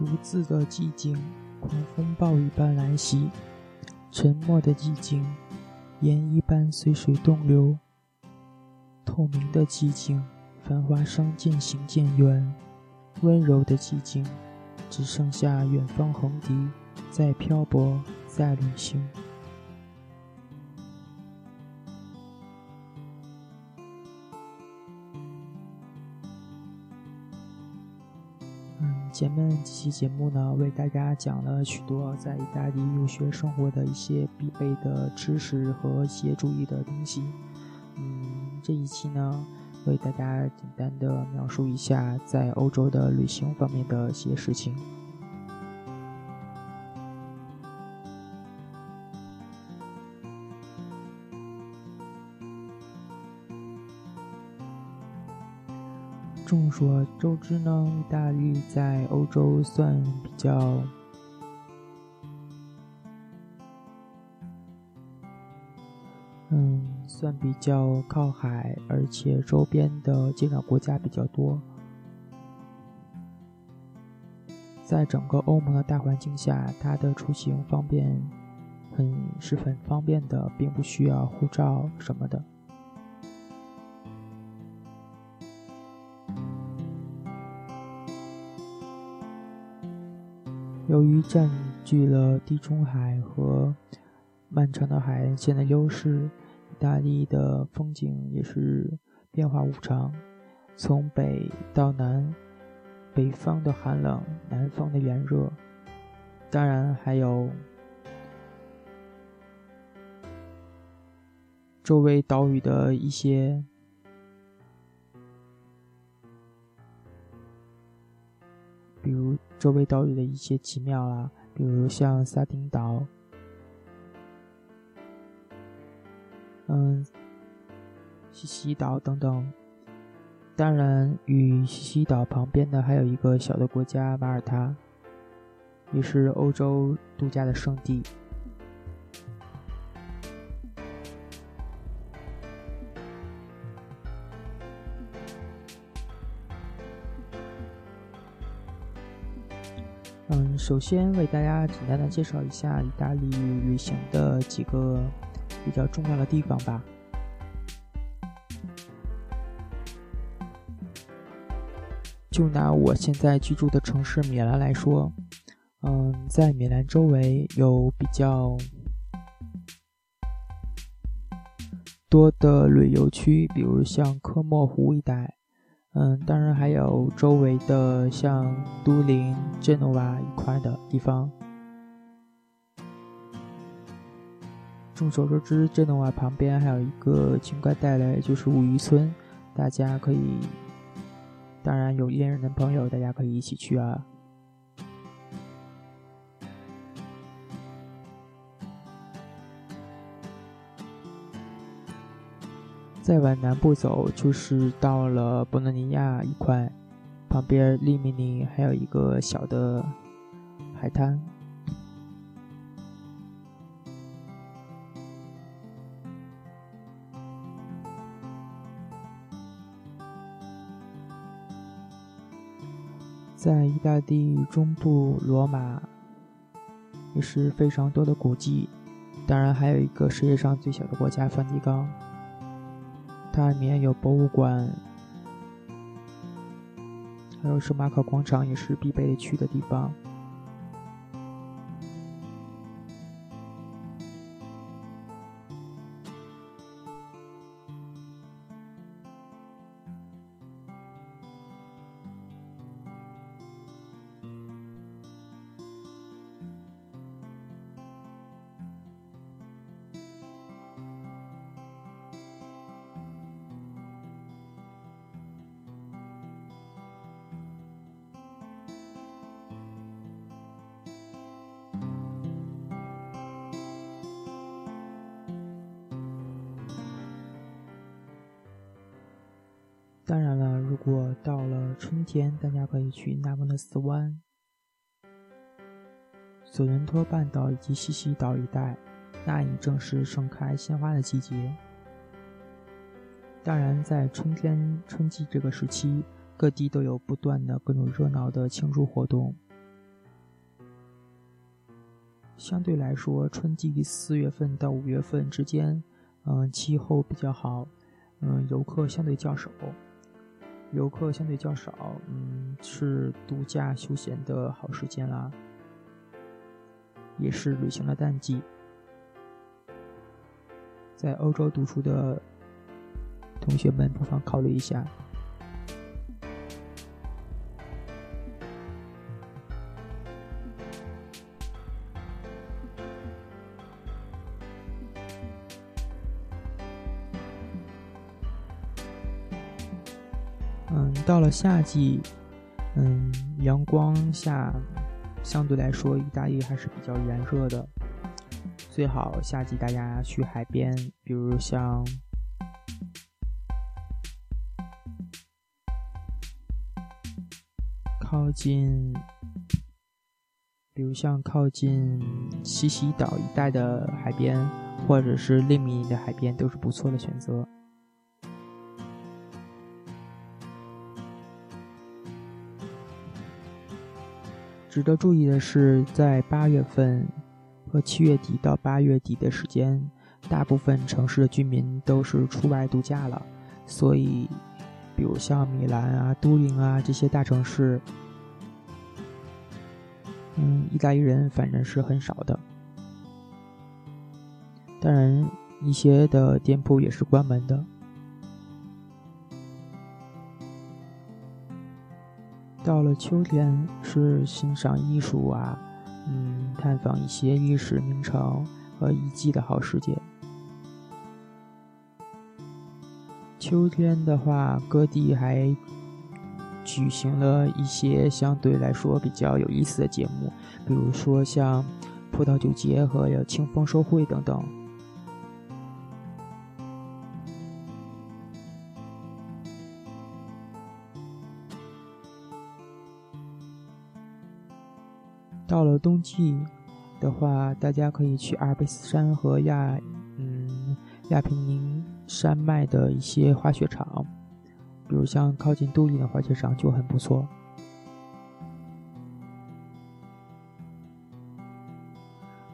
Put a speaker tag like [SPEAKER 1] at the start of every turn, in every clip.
[SPEAKER 1] 独自的寂静，狂风暴雨般来袭，沉默的寂静，烟一般随水东流。透明的寂静，繁华声渐行渐远，温柔的寂静，只剩下远方横笛在漂泊，在旅行。前面几期节目呢，为大家讲了许多在意大利留学生活的一些必备的知识和一些注意的东西。嗯，这一期呢，为大家简单的描述一下在欧洲的旅行方面的一些事情。众所周知呢，意大利在欧洲算比较，嗯，算比较靠海，而且周边的接壤国家比较多。在整个欧盟的大环境下，它的出行方便，很是很方便的，并不需要护照什么的。由于占据了地中海和漫长的海岸线的优势，意大利的风景也是变化无常，从北到南，北方的寒冷，南方的炎热，当然还有周围岛屿的一些。比如周围岛屿的一些奇妙啦，比如像萨丁岛，嗯，西西岛等等。当然，与西西岛旁边的还有一个小的国家马耳他，也是欧洲度假的圣地。嗯，首先为大家简单的介绍一下意大利旅行的几个比较重要的地方吧。就拿我现在居住的城市米兰来说，嗯，在米兰周围有比较多的旅游区，比如像科莫湖一带。嗯，当然还有周围的像都灵、genoa 诺瓦一块的地方。众所周知，genoa 诺瓦旁边还有一个景观带来就是五渔村，大家可以，当然有恋人的朋友，大家可以一起去啊。再往南部走，就是到了博洛尼亚一块，旁边利米尼还有一个小的海滩。在意大利中部，罗马也是非常多的古迹，当然还有一个世界上最小的国家——梵蒂冈。它里面有博物馆，还有圣马可广场，也是必备去的地方。当然了，如果到了春天，大家可以去纳莫勒斯湾、索伦托半岛以及西西岛一带，那里正是盛开鲜花的季节。当然，在春天春季这个时期，各地都有不断的各种热闹的庆祝活动，相对来说，春季四月份到五月份之间，嗯，气候比较好，嗯，游客相对较少，游客相对较少，嗯，是度假休闲的好时间啦，也是旅行的淡季。在欧洲读书的同学们，不妨考虑一下。嗯，到了夏季，嗯，阳光下相对来说，意大利还是比较炎热的。最好夏季大家去海边，比如像靠近，比如像靠近西西岛一带的海边，或者是利米的海边，都是不错的选择。值得注意的是，在八月份和七月底到八月底的时间，大部分城市的居民都是出外度假了，所以，比如像米兰啊、都灵啊这些大城市，嗯，意大利人反正是很少的。当然，一些的店铺也是关门的。到了秋天，是欣赏艺术啊，嗯，探访一些历史名城和遗迹的好时节。秋天的话，各地还举行了一些相对来说比较有意思的节目，比如说像葡萄酒节和清风收会等等。到了冬季的话，大家可以去阿尔卑斯山和亚嗯亚平宁山脉的一些滑雪场，比如像靠近都灵的滑雪场就很不错。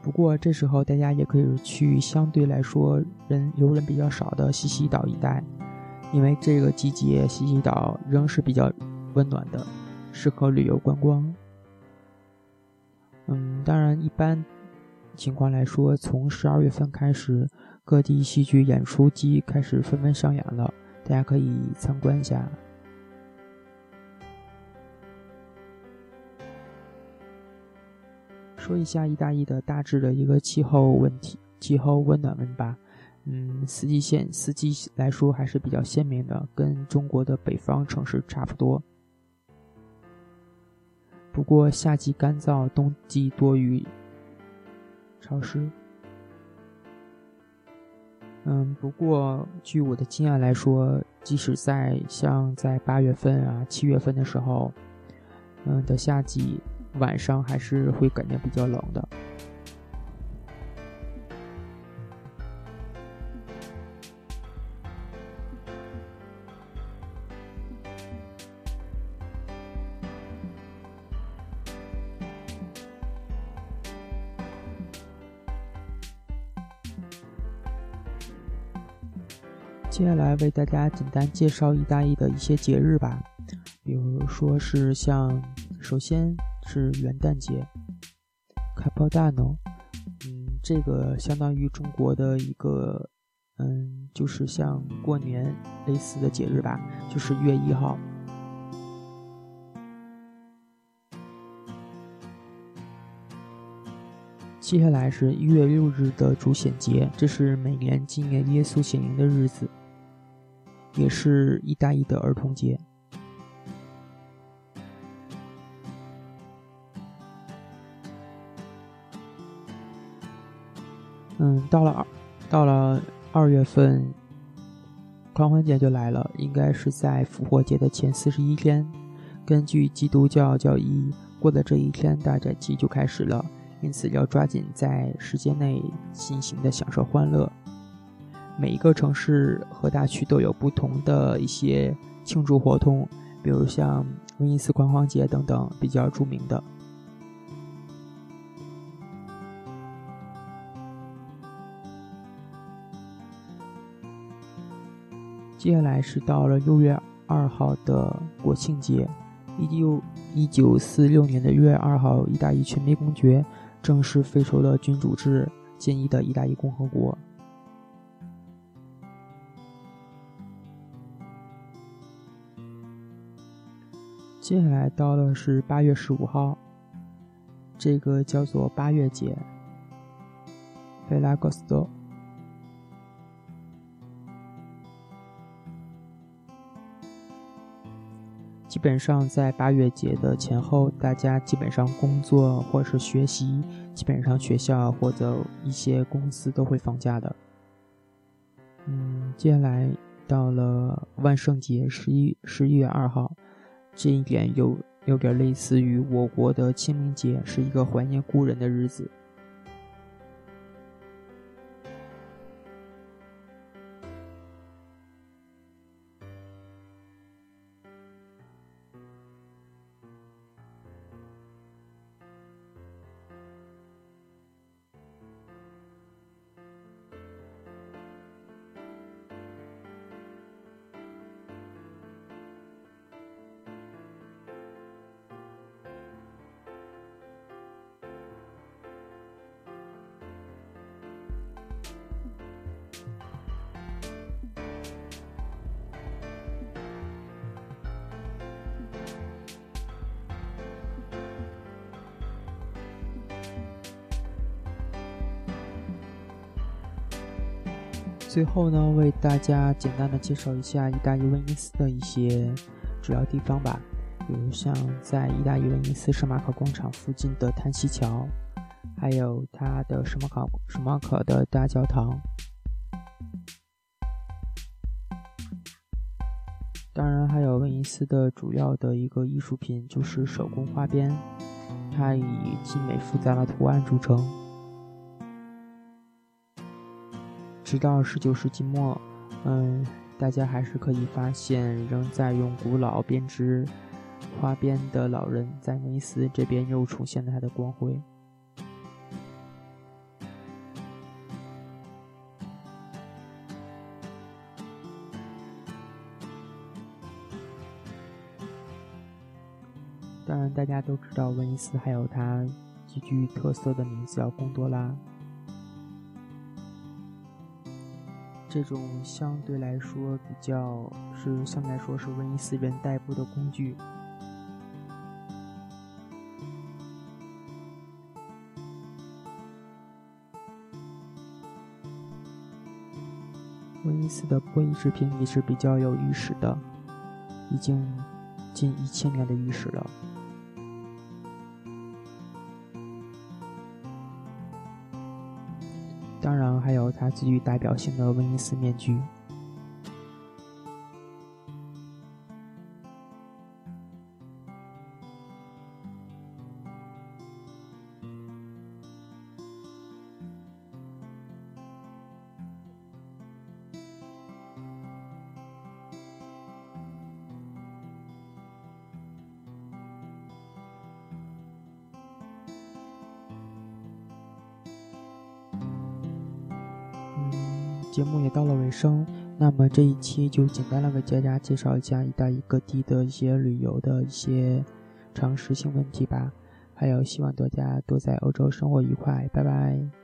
[SPEAKER 1] 不过这时候大家也可以去相对来说人游人比较少的西西岛一带，因为这个季节西西岛仍是比较温暖的，适合旅游观光。嗯，当然，一般情况来说，从十二月份开始，各地戏剧演出季开始纷纷上演了，大家可以参观一下。说一下意大利的大致的一个气候问题，气候温暖问吧。嗯，四季线四季来说还是比较鲜明的，跟中国的北方城市差不多。不过夏季干燥，冬季多雨、潮湿。嗯，不过据我的经验来说，即使在像在八月份啊、七月份的时候，嗯的夏季，晚上还是会感觉比较冷的。接下来为大家简单介绍意大利的一些节日吧，比如说是像，首先是元旦节 c a p o d a n o 嗯，这个相当于中国的一个，嗯，就是像过年类似的节日吧，就是一月一号。接下来是一月六日的主显节，这是每年纪念耶稣显灵的日子。也是意大利的儿童节。嗯，到了二，到了二月份，狂欢节就来了，应该是在复活节的前四十一天。根据基督教教义，过的这一天，大展期就开始了，因此要抓紧在时间内进行的享受欢乐。每一个城市和大区都有不同的一些庆祝活动比如像威尼斯狂欢节等等比较著名的。接下来是到了六月二号的国庆节一六一九四六年的六月二号意大利全民公爵正式废除了君主制建立的意大利共和国。接下来到了是八月十五号，这个叫做八月节 f e l a g o s t o 基本上在八月节的前后，大家基本上工作或是学习，基本上学校或者一些公司都会放假的。嗯，接下来到了万圣节，十一十一月二号，这一点有有点类似于我国的清明节，是一个怀念故人的日子。最后呢，为大家简单的介绍一下意大利威尼斯的一些主要地方吧，比如像在意大利威尼斯圣马可广场附近的叹息桥，还有它的圣马可圣马可的大教堂。当然，还有威尼斯的主要的一个艺术品就是手工花边，它以精美复杂的图案著称。直到十九世纪末，嗯，大家还是可以发现仍在用古老编织花边的老人，在威尼斯这边又重现了他的光辉。当然，大家都知道威尼斯还有它极具特色的名字叫贡多拉。这种相对来说比较是相对来说是威尼斯人代步的工具。威尼斯的玻璃制品也是比较有历史的，已经近一千年的历史了。还有他最具代表性的威尼斯面具。节目也到了尾声，那么这一期就简单的为大家介绍一下意大利各地的一些旅游的一些常识性问题吧。还有，希望大家都在欧洲生活愉快，拜拜。